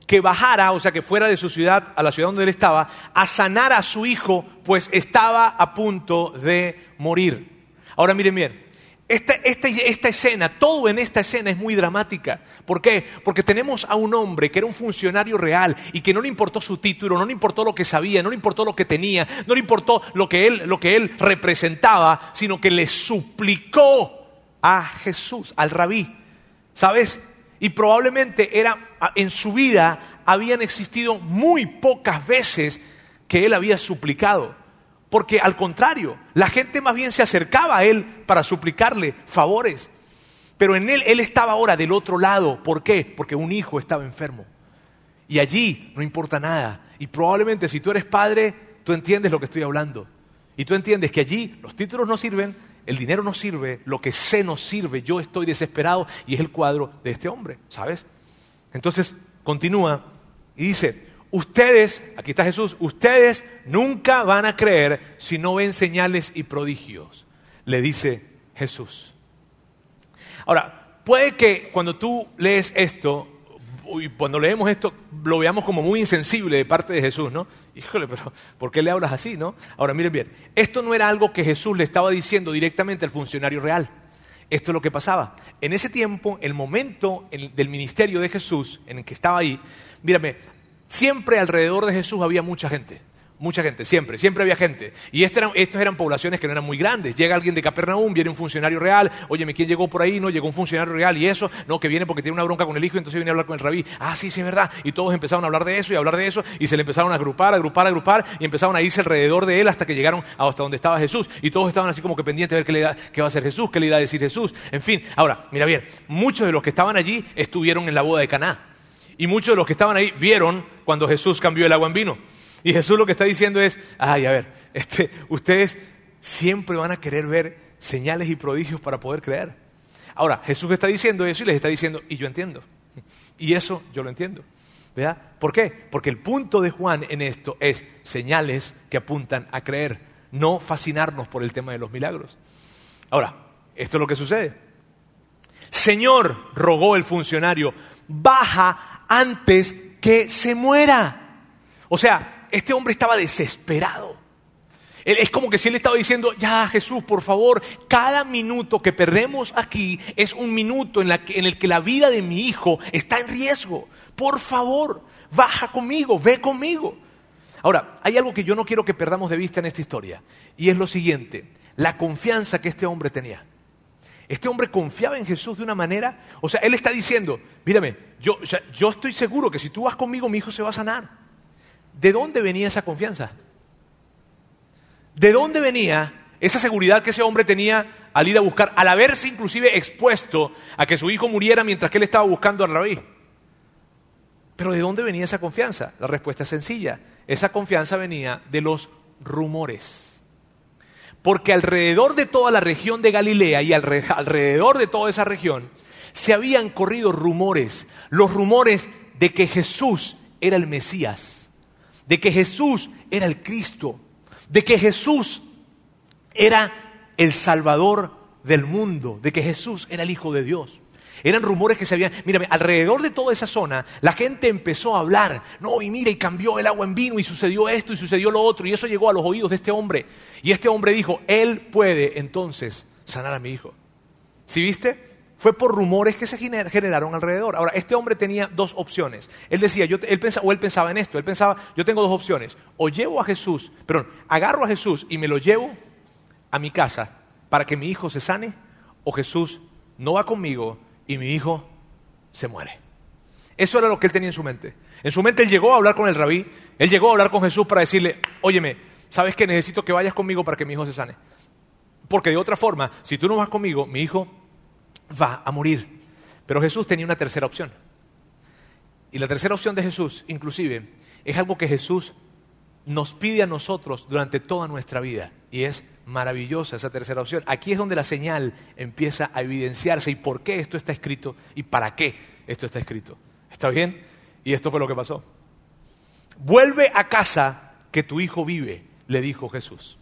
que bajara, o sea, que fuera de su ciudad a la ciudad donde él estaba, a sanar a su hijo, pues estaba a punto de morir. Ahora miren bien, esta, esta, escena, todo en esta escena es muy dramática. ¿Por qué? Porque tenemos a un hombre que era un funcionario real y que no le importó su título, no le importó lo que sabía, no le importó lo que tenía, no le importó lo que él, lo que él representaba, sino que le suplicó a Jesús, al rabí. ¿Sabes? Y probablemente era, en su vida habían existido muy pocas veces que él había suplicado. Porque al contrario, la gente más bien se acercaba a él para suplicarle favores. Pero en él, él estaba ahora del otro lado. ¿Por qué? Porque un hijo estaba enfermo. Y allí no importa nada. Y probablemente si tú eres padre, tú entiendes lo que estoy hablando. Y tú entiendes que allí los títulos no sirven, el dinero no sirve, lo que sé no sirve, yo estoy desesperado y es el cuadro de este hombre, ¿sabes? Entonces continúa y dice, ustedes, aquí está Jesús, ustedes nunca van a creer si no ven señales y prodigios, le dice Jesús. Ahora, puede que cuando tú lees esto, y cuando leemos esto, lo veamos como muy insensible de parte de Jesús, ¿no? Híjole, pero ¿por qué le hablas así, no? Ahora, miren bien, esto no era algo que Jesús le estaba diciendo directamente al funcionario real. Esto es lo que pasaba. En ese tiempo, el momento del ministerio de Jesús, en el que estaba ahí, mírame, siempre alrededor de Jesús había mucha gente. Mucha gente, siempre, siempre había gente. Y estas eran, eran poblaciones que no eran muy grandes. Llega alguien de Capernaum, viene un funcionario real. Oye, ¿quién llegó por ahí? No, llegó un funcionario real y eso. No, que viene porque tiene una bronca con el hijo, entonces viene a hablar con el rabí. Ah, sí, sí, es verdad. Y todos empezaron a hablar de eso y a hablar de eso. Y se le empezaron a agrupar, a agrupar, a agrupar. Y empezaron a irse alrededor de él hasta que llegaron hasta donde estaba Jesús. Y todos estaban así como que pendientes de ver qué, le qué va a hacer Jesús, qué le iba a decir Jesús. En fin, ahora, mira bien, muchos de los que estaban allí estuvieron en la boda de Caná. Y muchos de los que estaban ahí vieron cuando Jesús cambió el agua en vino. Y Jesús lo que está diciendo es, ay, a ver, este, ustedes siempre van a querer ver señales y prodigios para poder creer. Ahora, Jesús está diciendo eso y les está diciendo, y yo entiendo. Y eso yo lo entiendo. ¿Verdad? ¿Por qué? Porque el punto de Juan en esto es señales que apuntan a creer, no fascinarnos por el tema de los milagros. Ahora, esto es lo que sucede. Señor, rogó el funcionario, baja antes que se muera. O sea, este hombre estaba desesperado. Es como que si él estaba diciendo, ya Jesús, por favor, cada minuto que perdemos aquí es un minuto en, el que la vida de mi hijo está en riesgo. Por favor, baja conmigo, ve conmigo. Ahora, hay algo que yo no quiero que perdamos de vista en esta historia, y es lo siguiente, la confianza que este hombre tenía. Este hombre confiaba en Jesús de una manera, o sea, él está diciendo, mírame, yo, yo estoy seguro que si tú vas conmigo, mi hijo se va a sanar. ¿De dónde venía esa confianza? ¿De dónde venía esa seguridad que ese hombre tenía al ir a buscar, al haberse inclusive expuesto a que su hijo muriera mientras que él estaba buscando al rabí? Pero ¿de dónde venía esa confianza? La respuesta es sencilla. Esa confianza venía de los rumores. Porque alrededor de toda la región de Galilea y alrededor de toda esa región se habían corrido rumores, los rumores de que Jesús era el Mesías de que Jesús era el Cristo, de que Jesús era el Salvador del mundo, de que Jesús era el Hijo de Dios. Eran rumores que se habían, mírame, alrededor de toda esa zona, la gente empezó a hablar, no, y mira, y cambió el agua en vino, y sucedió esto, y sucedió lo otro, y eso llegó a los oídos de este hombre. Y este hombre dijo, él puede entonces sanar a mi hijo. ¿Sí viste? Fue por rumores que se generaron alrededor. Ahora, este hombre tenía dos opciones. Él decía, yo, él o él pensaba en esto, él pensaba, yo tengo dos opciones. O llevo a Jesús, perdón, agarro a Jesús y me lo llevo a mi casa para que mi hijo se sane, o Jesús no va conmigo y mi hijo se muere. Eso era lo que él tenía en su mente. En su mente él llegó a hablar con el rabí, él llegó a hablar con Jesús para decirle, óyeme, ¿sabes que necesito que vayas conmigo para que mi hijo se sane? Porque de otra forma, si tú no vas conmigo, mi hijo va a morir. Pero Jesús tenía una tercera opción. Y la tercera opción de Jesús, inclusive, es algo que Jesús nos pide a nosotros durante toda nuestra vida. Y es maravillosa esa tercera opción. Aquí es donde la señal empieza a evidenciarse y por qué esto está escrito y para qué esto está escrito. ¿Está bien? Y esto fue lo que pasó. Vuelve a casa que tu hijo vive, le dijo Jesús.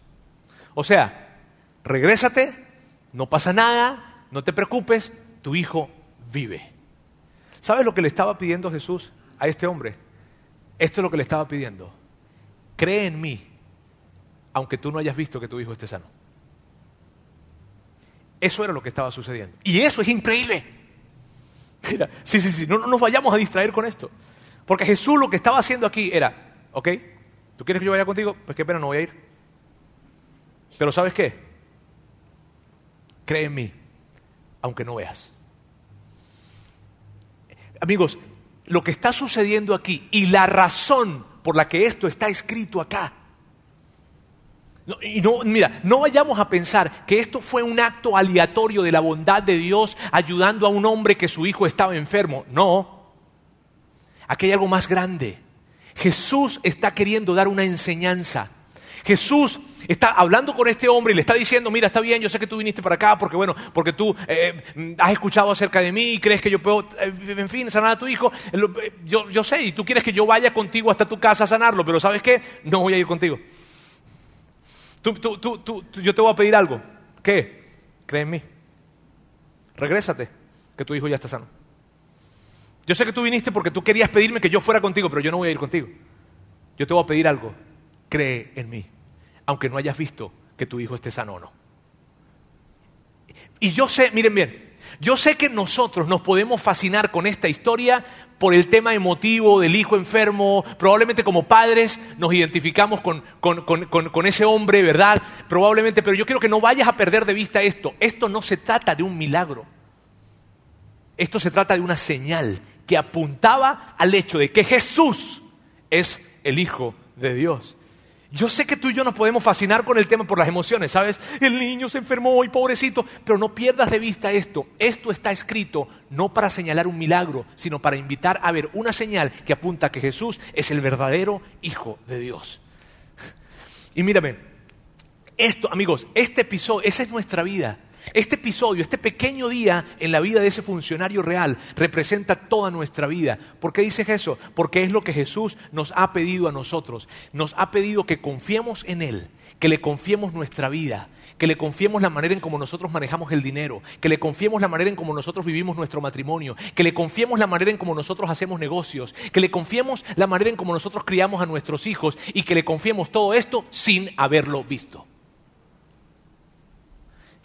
O sea, regrésate, no pasa nada, no te preocupes, tu hijo vive. ¿Sabes lo que le estaba pidiendo Jesús a este hombre? Esto es lo que le estaba pidiendo. Cree en mí, aunque tú no hayas visto que tu hijo esté sano. Eso era lo que estaba sucediendo. Y eso es increíble. Mira, sí, sí, sí, no, no nos vayamos a distraer con esto. Porque Jesús lo que estaba haciendo aquí era, ¿ok? ¿Tú quieres que yo vaya contigo? Pues qué pena, no voy a ir. Pero ¿sabes qué? Cree en mí, aunque no veas. Amigos, lo que está sucediendo aquí y la razón por la que esto está escrito acá. y no, mira, no vayamos a pensar que esto fue un acto aleatorio de la bondad de Dios ayudando a un hombre que su hijo estaba enfermo. No. Aquí hay algo más grande. Jesús está queriendo dar una enseñanza. Jesús está hablando con este hombre y le está diciendo, mira, está bien, yo sé que tú viniste para acá porque, bueno, porque tú eh, has escuchado acerca de mí y crees que yo puedo, eh, en fin, sanar a tu hijo. Eh, yo, yo sé, y tú quieres que yo vaya contigo hasta tu casa a sanarlo, pero ¿sabes qué? No voy a ir contigo. Tú, tú, tú, yo te voy a pedir algo. ¿Qué? Cree en mí. Regrésate, que tu hijo ya está sano. Yo sé que tú viniste porque tú querías pedirme que yo fuera contigo, pero yo no voy a ir contigo. Yo te voy a pedir algo. Cree en mí, aunque no hayas visto que tu hijo esté sano o no. Y yo sé, miren bien, yo sé que nosotros nos podemos fascinar con esta historia por el tema emotivo del hijo enfermo. Probablemente como padres nos identificamos con, con, ese hombre, ¿verdad? Probablemente, pero yo quiero que no vayas a perder de vista esto. Esto no se trata de un milagro. Esto se trata de una señal que apuntaba al hecho de que Jesús es el Hijo de Dios. Yo sé que tú y yo nos podemos fascinar con el tema por las emociones, ¿sabes? El niño se enfermó y pobrecito, pero no pierdas de vista esto. Esto está escrito no para señalar un milagro, sino para invitar a ver una señal que apunta a que Jesús es el verdadero Hijo de Dios. Y mírame, esto, amigos, este episodio, esa es nuestra vida. Este episodio, este pequeño día en la vida de ese funcionario real representa toda nuestra vida. ¿Por qué dices eso? Porque es lo que Jesús nos ha pedido a nosotros. Nos ha pedido que confiemos en Él, que le confiemos nuestra vida, que le confiemos la manera en cómo nosotros manejamos el dinero, que le confiemos la manera en cómo nosotros vivimos nuestro matrimonio, que le confiemos la manera en cómo nosotros hacemos negocios, que le confiemos la manera en cómo nosotros criamos a nuestros hijos y que le confiemos todo esto sin haberlo visto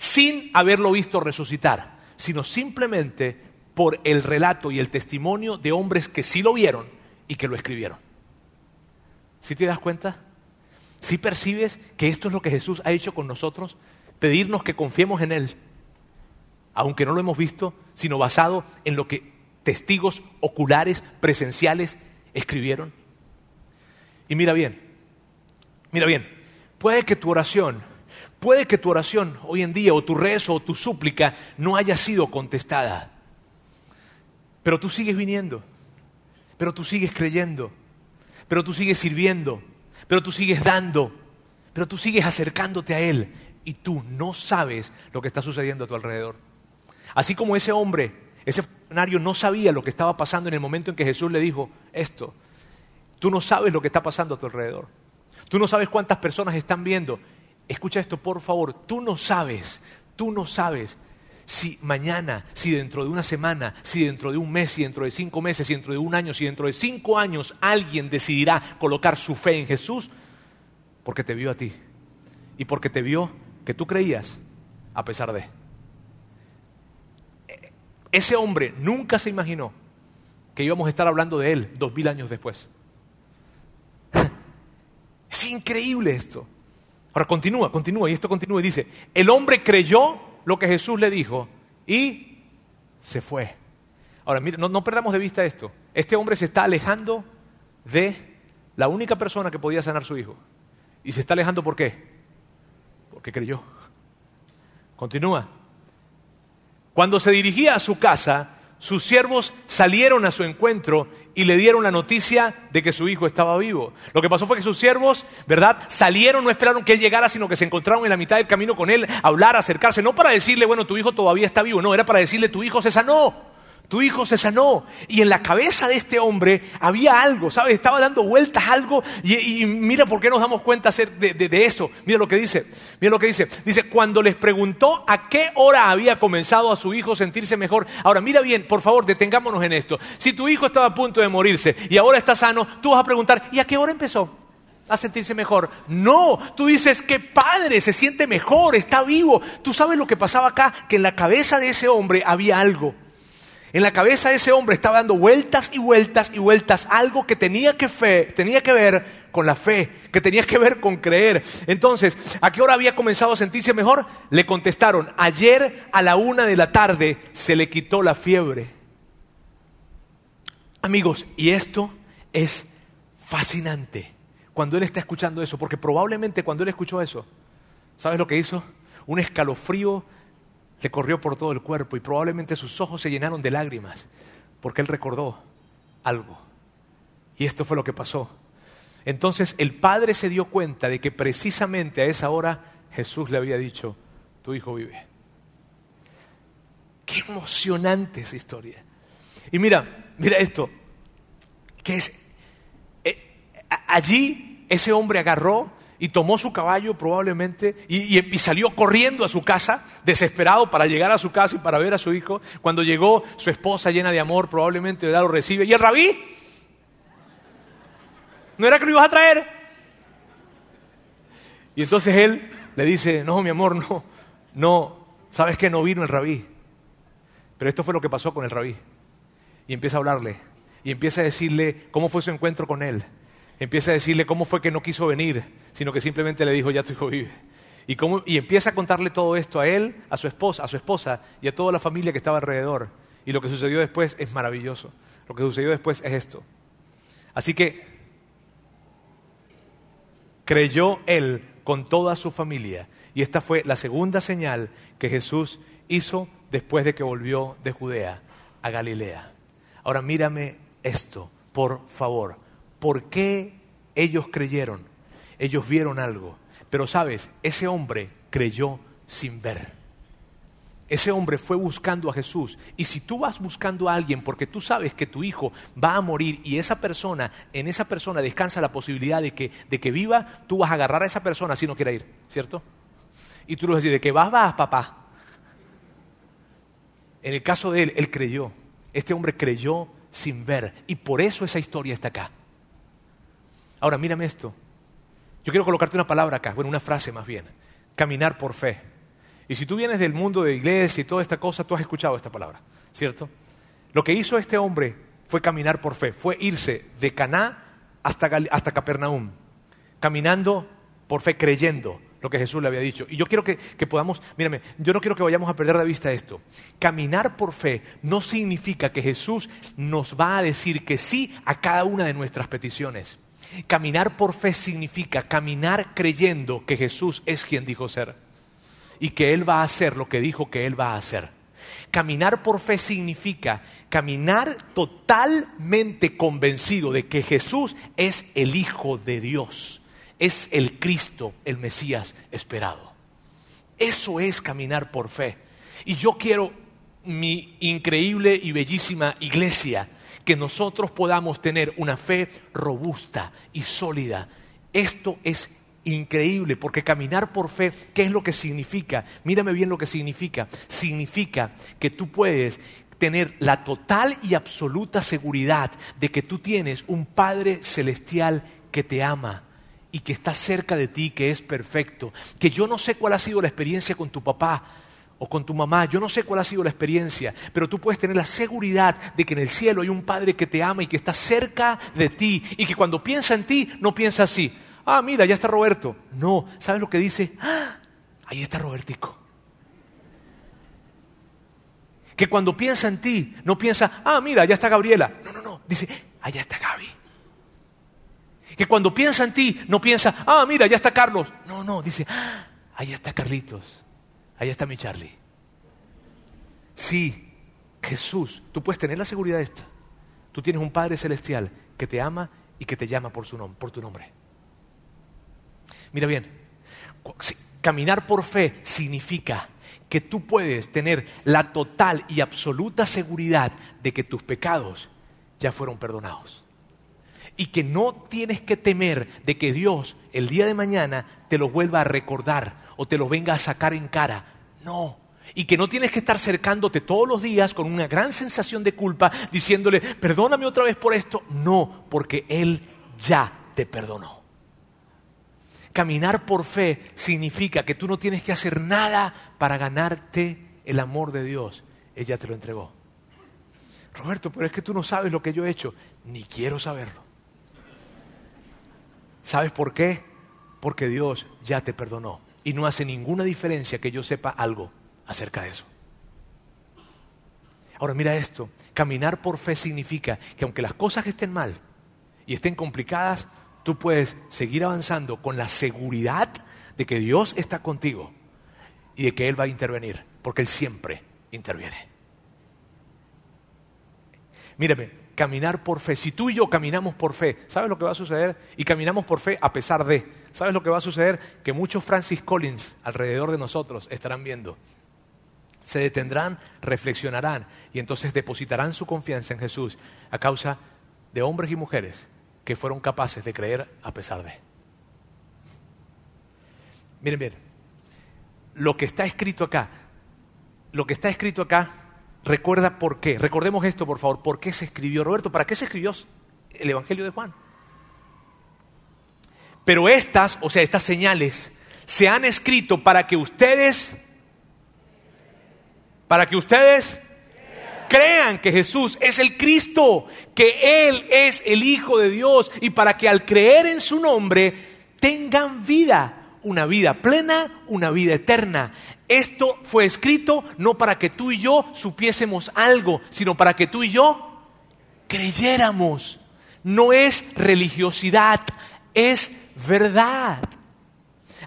sin haberlo visto resucitar, sino simplemente por el relato y el testimonio de hombres que sí lo vieron y que lo escribieron. ¿Sí te das cuenta? ¿Sí percibes que esto es lo que Jesús ha hecho con nosotros? Pedirnos que confiemos en Él, aunque no lo hemos visto, sino basado en lo que testigos oculares, presenciales, escribieron. Y mira bien, mira bien, puede que tu oración Puede que tu oración hoy en día o tu rezo o tu súplica no haya sido contestada, pero tú sigues viniendo, pero tú sigues creyendo, pero tú sigues sirviendo, pero tú sigues dando, pero tú sigues acercándote a Él y tú no sabes lo que está sucediendo a tu alrededor. Así como ese hombre, ese funcionario no sabía lo que estaba pasando en el momento en que Jesús le dijo esto, tú no sabes lo que está pasando a tu alrededor. Tú no sabes cuántas personas están viendo escucha esto por favor, tú no sabes, tú no sabes si mañana, si dentro de una semana, si dentro de un mes, si dentro de cinco meses, si dentro de un año, si dentro de cinco años alguien decidirá colocar su fe en Jesús, porque te vio a ti y porque te vio que tú creías a pesar de. Ese hombre nunca se imaginó que íbamos a estar hablando de él dos mil años después. [LAUGHS] Es increíble esto. Ahora continúa, continúa, y esto continúa y dice, el hombre creyó lo que Jesús le dijo y se fue. Ahora, mire, no, no perdamos de vista esto. Este hombre se está alejando de la única persona que podía sanar a su hijo. ¿Y se está alejando por qué? Porque creyó. Continúa. Cuando se dirigía a su casa, sus siervos salieron a su encuentro y le dieron la noticia de que su hijo estaba vivo. Lo que pasó fue que sus siervos, ¿verdad? Salieron, no esperaron que él llegara, sino que se encontraron en la mitad del camino con él, hablar, acercarse, no para decirle, bueno, tu hijo todavía está vivo, no, era para decirle, tu hijo se sanó tu hijo se sanó. Y en la cabeza de este hombre había algo, ¿sabes? Estaba dando vueltas algo. Y, mira por qué nos damos cuenta de, de, eso. Mira lo que dice. Mira lo que dice. Dice, cuando les preguntó a qué hora había comenzado a su hijo sentirse mejor. Ahora, mira bien, por favor, detengámonos en esto. Si tu hijo estaba a punto de morirse y ahora está sano, tú vas a preguntar, ¿y a qué hora empezó? a sentirse mejor. No, tú dices que padre se siente mejor, está vivo. Tú sabes lo que pasaba acá, que en la cabeza de ese hombre había algo. En la cabeza de ese hombre estaba dando vueltas y vueltas y vueltas algo que tenía que, fe, tenía que ver con la fe, que tenía que ver con creer. Entonces, ¿a qué hora había comenzado a sentirse mejor? Le contestaron, ayer a la una de la tarde se le quitó la fiebre. Amigos, y esto es fascinante cuando él está escuchando eso, porque probablemente cuando él escuchó eso, ¿sabes lo que hizo? Un escalofrío le corrió por todo el cuerpo y probablemente sus ojos se llenaron de lágrimas porque él recordó algo. Y esto fue lo que pasó. Entonces el padre se dio cuenta de que precisamente a esa hora Jesús le había dicho, tu hijo vive. Qué emocionante esa historia. Y mira, mira esto, que es, eh, allí ese hombre agarró y tomó su caballo probablemente y, y, salió corriendo a su casa, desesperado para llegar a su casa y para ver a su hijo. Cuando llegó su esposa llena de amor, probablemente lo recibe. ¿Y el rabí? ¿No era que lo ibas a traer? Y entonces él le dice, no, mi amor, no, no, ¿sabes que no vino el rabí? Pero esto fue lo que pasó con el rabí. Y empieza a hablarle, y empieza a decirle cómo fue su encuentro con él. Empieza a decirle cómo fue que no quiso venir, sino que simplemente le dijo, ya tu hijo vive. Y, y empieza a contarle todo esto a él, a su esposa, a su esposa y a toda la familia que estaba alrededor. Y lo que sucedió después es maravilloso. Lo que sucedió después es esto. Así que creyó él con toda su familia. Y esta fue la segunda señal que Jesús hizo después de que volvió de Judea a Galilea. Ahora mírame esto, por favor. ¿Por qué ellos creyeron? Ellos vieron algo. Pero sabes, ese hombre creyó sin ver. Ese hombre fue buscando a Jesús. Y si tú vas buscando a alguien porque tú sabes que tu hijo va a morir y esa persona, en esa persona descansa la posibilidad de que, de que viva, tú vas a agarrar a esa persona si no quiere ir, ¿cierto? Y tú le vas a decir, de que vas, vas, papá. En el caso de él, él creyó. Este hombre creyó sin ver. Y por eso esa historia está acá. Ahora, mírame esto. Yo quiero colocarte una palabra acá, bueno, una frase más bien. Caminar por fe. Y si tú vienes del mundo de iglesia y toda esta cosa, tú has escuchado esta palabra, ¿cierto? Lo que hizo este hombre fue caminar por fe, fue irse de Caná hasta, hasta Capernaum, caminando por fe, creyendo lo que Jesús le había dicho. Y yo quiero que, que, podamos, mírame, yo no quiero que vayamos a perder de vista esto. Caminar por fe no significa que Jesús nos va a decir que sí a cada una de nuestras peticiones. Caminar por fe significa caminar creyendo que Jesús es quien dijo ser y que Él va a hacer lo que dijo que Él va a hacer. Caminar por fe significa caminar totalmente convencido de que Jesús es el Hijo de Dios, es el Cristo, el Mesías esperado. Eso es caminar por fe. Y yo quiero, mi increíble y bellísima iglesia, que nosotros podamos tener una fe robusta y sólida. Esto es increíble, porque caminar por fe, ¿qué es lo que significa? Mírame bien lo que significa. Significa que tú puedes tener la total y absoluta seguridad de que tú tienes un Padre celestial que te ama y que está cerca de ti, que es perfecto. Que yo no sé cuál ha sido la experiencia con tu papá o con tu mamá, yo no sé cuál ha sido la experiencia, pero tú puedes tener la seguridad de que en el cielo hay un Padre que te ama y que está cerca de ti y que cuando piensa en ti no piensa así, ah, mira, ya está Roberto. No, ¿sabes lo que dice? ¡Ah! ahí está Robertico. Que cuando piensa en ti, no piensa, ah, mira, ya está Gabriela. No, no, no, dice, allá está Gaby. Que cuando piensa en ti, no piensa, ah, mira, ya está Carlos. No, no, dice, ah, allá está Carlitos. Allá está mi Charlie. Sí, Jesús, tú puedes tener la seguridad esta. Tú tienes un Padre Celestial que te ama y que te llama por, su por tu nombre. Mira bien, caminar por fe significa que tú puedes tener la total y absoluta seguridad de que tus pecados ya fueron perdonados. Y que no tienes que temer de que Dios el día de mañana te lo vuelva a recordar o te lo venga a sacar en cara. No. Y que no tienes que estar cercándote todos los días con una gran sensación de culpa diciéndole, perdóname otra vez por esto. No, porque Él ya te perdonó. Caminar por fe significa que tú no tienes que hacer nada para ganarte el amor de Dios. Ella te lo entregó. Roberto, pero es que tú no sabes lo que yo he hecho. Ni quiero saberlo. ¿Sabes por qué? Porque Dios ya te perdonó. Y no hace ninguna diferencia que yo sepa algo acerca de eso. Ahora mira esto. Caminar por fe significa que aunque las cosas estén mal y estén complicadas, tú puedes seguir avanzando con la seguridad de que Dios está contigo y de que Él va a intervenir, porque Él siempre interviene. Mírame, caminar por fe. Si tú y yo caminamos por fe, ¿sabes lo que va a suceder? Y caminamos por fe a pesar de. ¿Sabes lo que va a suceder? Que muchos Francis Collins alrededor de nosotros estarán viendo. Se detendrán, reflexionarán y entonces depositarán su confianza en Jesús a causa de hombres y mujeres que fueron capaces de creer a pesar de. Miren bien, lo que está escrito acá, lo que está escrito acá, recuerda por qué. Recordemos esto, por favor. ¿Por qué se escribió, Roberto? ¿Para qué se escribió el Evangelio de Juan? Pero estas, o sea, estas señales, se han escrito para que ustedes, para que ustedes crean que Jesús es el Cristo, que Él es el Hijo de Dios y para que al creer en su nombre tengan vida una vida plena, una vida eterna. Esto fue escrito no para que tú y yo supiésemos algo, sino para que tú y yo creyéramos. No es religiosidad, es verdad.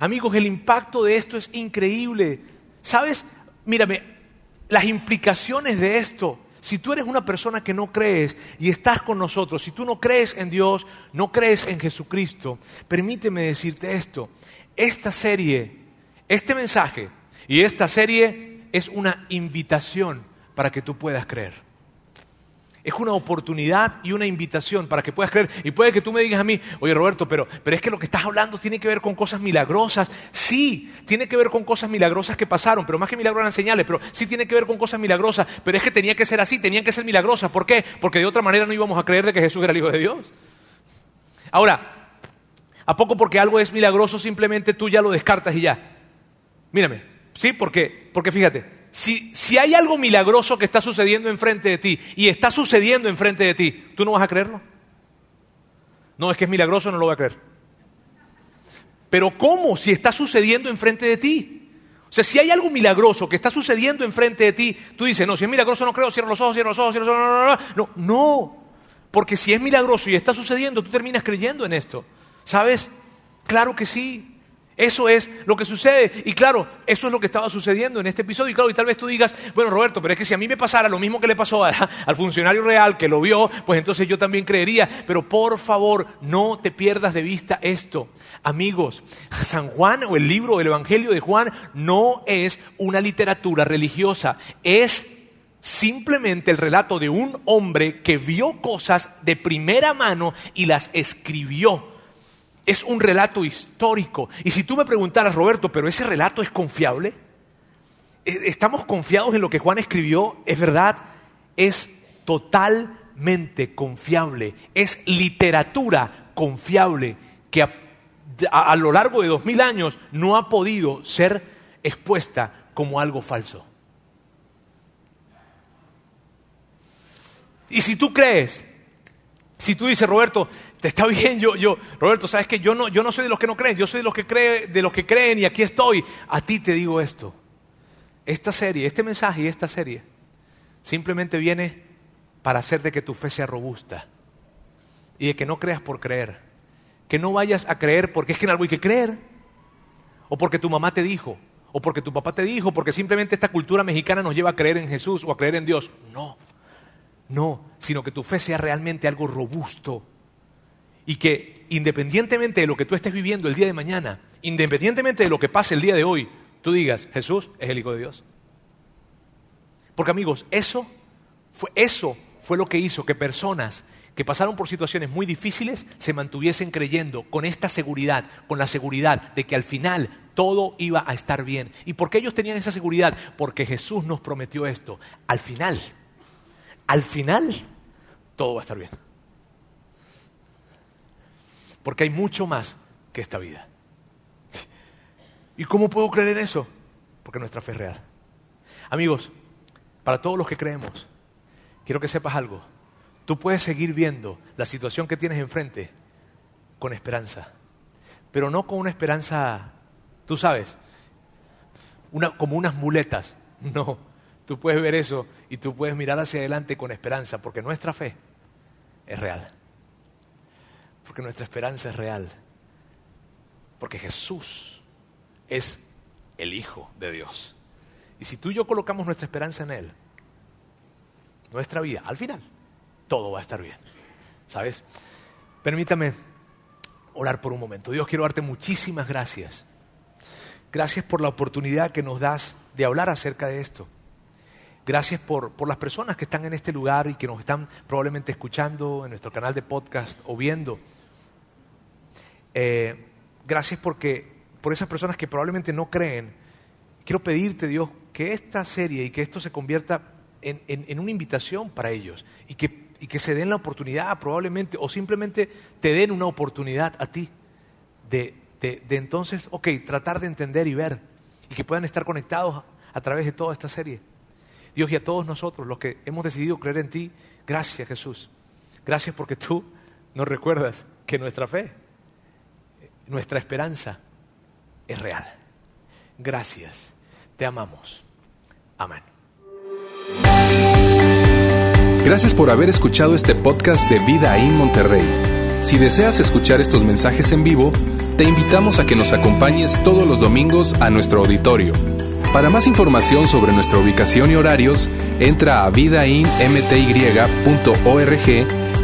Amigos, el impacto de esto es increíble. ¿Sabes? Mírame, las implicaciones de esto. Si tú eres una persona que no crees y estás con nosotros, si tú no crees en Dios, no crees en Jesucristo, permíteme decirte esto esta serie, este mensaje y esta serie es una invitación para que tú puedas creer. Es una oportunidad y una invitación para que puedas creer. Y puede que tú me digas a mí, oye Roberto, pero, pero es que lo que estás hablando tiene que ver con cosas milagrosas. Sí, tiene que ver con cosas milagrosas que pasaron, pero más que milagros eran señales, pero sí tiene que ver con cosas milagrosas. Pero es que tenía que ser así, tenían que ser milagrosas. ¿Por qué? Porque de otra manera no íbamos a creer de que Jesús era el Hijo de Dios. Ahora, ¿A poco porque algo es milagroso simplemente tú ya lo descartas y ya? Mírame, ¿sí? Porque, porque fíjate, si, si hay algo milagroso que está sucediendo enfrente de ti y está sucediendo enfrente de ti, ¿tú no vas a creerlo? No, es que es milagroso, no lo voy a creer. Pero ¿cómo si está sucediendo enfrente de ti? O sea, si hay algo milagroso que está sucediendo enfrente de ti, tú dices, no, si es milagroso no creo, cierro los ojos, cierro los ojos, cierro los ojos, no, no, no, no. Porque si es milagroso y está sucediendo, tú terminas creyendo en esto. ¿Sabes? Claro que sí. Eso es lo que sucede. Y claro, eso es lo que estaba sucediendo en este episodio. Y claro, y tal vez tú digas, bueno, Roberto, pero es que si a mí me pasara lo mismo que le pasó [LAUGHS] al funcionario real que lo vio, pues entonces yo también creería. Pero por favor, no te pierdas de vista esto. Amigos, San Juan o el libro del Evangelio de Juan no es una literatura religiosa. Es simplemente el relato de un hombre que vio cosas de primera mano y las escribió es un relato histórico. Y si tú me preguntaras, Roberto, ¿pero ese relato es confiable? ¿E-, ¿Estamos confiados en lo que Juan escribió? Es verdad, es totalmente confiable. Es literatura confiable que a, lo largo de dos mil años no ha podido ser expuesta como algo falso. Y si tú crees, si tú dices, Roberto, está bien, yo, yo, Roberto, sabes que yo no, yo no soy de los que no creen, yo soy de los que creen, de los que creen y aquí estoy. A ti te digo esto. Esta serie, este mensaje y esta serie simplemente viene para hacer de que tu fe sea robusta y de que no creas por creer. Que no vayas a creer porque es que en algo hay que creer, o porque tu mamá te dijo, o porque tu papá te dijo, porque simplemente esta cultura mexicana nos lleva a creer en Jesús o a creer en Dios. No, no, sino que tu fe sea realmente algo robusto, y que independientemente de lo que tú estés viviendo el día de mañana, independientemente de lo que pase el día de hoy, tú digas, Jesús es el Hijo de Dios. Porque amigos, eso fue, eso fue lo que hizo que personas que pasaron por situaciones muy difíciles se mantuviesen creyendo con esta seguridad, con la seguridad de que al final todo iba a estar bien. ¿Y por qué ellos tenían esa seguridad? Porque Jesús nos prometió esto. Al final, al final, todo va a estar bien. Porque hay mucho más que esta vida. ¿Y cómo puedo creer en eso? Porque nuestra fe es real. Amigos, para todos los que creemos, quiero que sepas algo. Tú puedes seguir viendo la situación que tienes enfrente con esperanza, pero no con una esperanza, tú sabes, como unas muletas. [LAUGHS] No, tú puedes ver eso y tú puedes mirar hacia adelante con esperanza, porque nuestra fe es real. Porque nuestra esperanza es real. Porque Jesús es el Hijo de Dios. Y si tú y yo colocamos nuestra esperanza en Él, nuestra vida, al final, todo va a estar bien. ¿Sabes? Permítame orar por un momento. Dios, quiero darte muchísimas gracias. Gracias por la oportunidad que nos das de hablar acerca de esto. Gracias por, por, las personas que están en este lugar y que nos están probablemente escuchando en nuestro canal de podcast o viendo. Eh, gracias porque, por esas personas que probablemente no creen. Quiero pedirte, Dios, que esta serie y que esto se convierta en, en, una invitación para ellos y que, y que se den la oportunidad probablemente o simplemente te den una oportunidad a ti de, de, de entonces, ok, tratar de entender y ver y que puedan estar conectados a través de toda esta serie. Dios y a todos nosotros, los que hemos decidido creer en ti, gracias Jesús. Gracias porque tú nos recuerdas que nuestra fe, nuestra esperanza es real. Gracias. Te amamos. Amén. Gracias por haber escuchado este podcast de Vida en Monterrey. Si deseas escuchar estos mensajes en vivo, te invitamos a que nos acompañes todos los domingos a nuestro auditorio. Para más información sobre nuestra ubicación y horarios, entra a vidainmty.org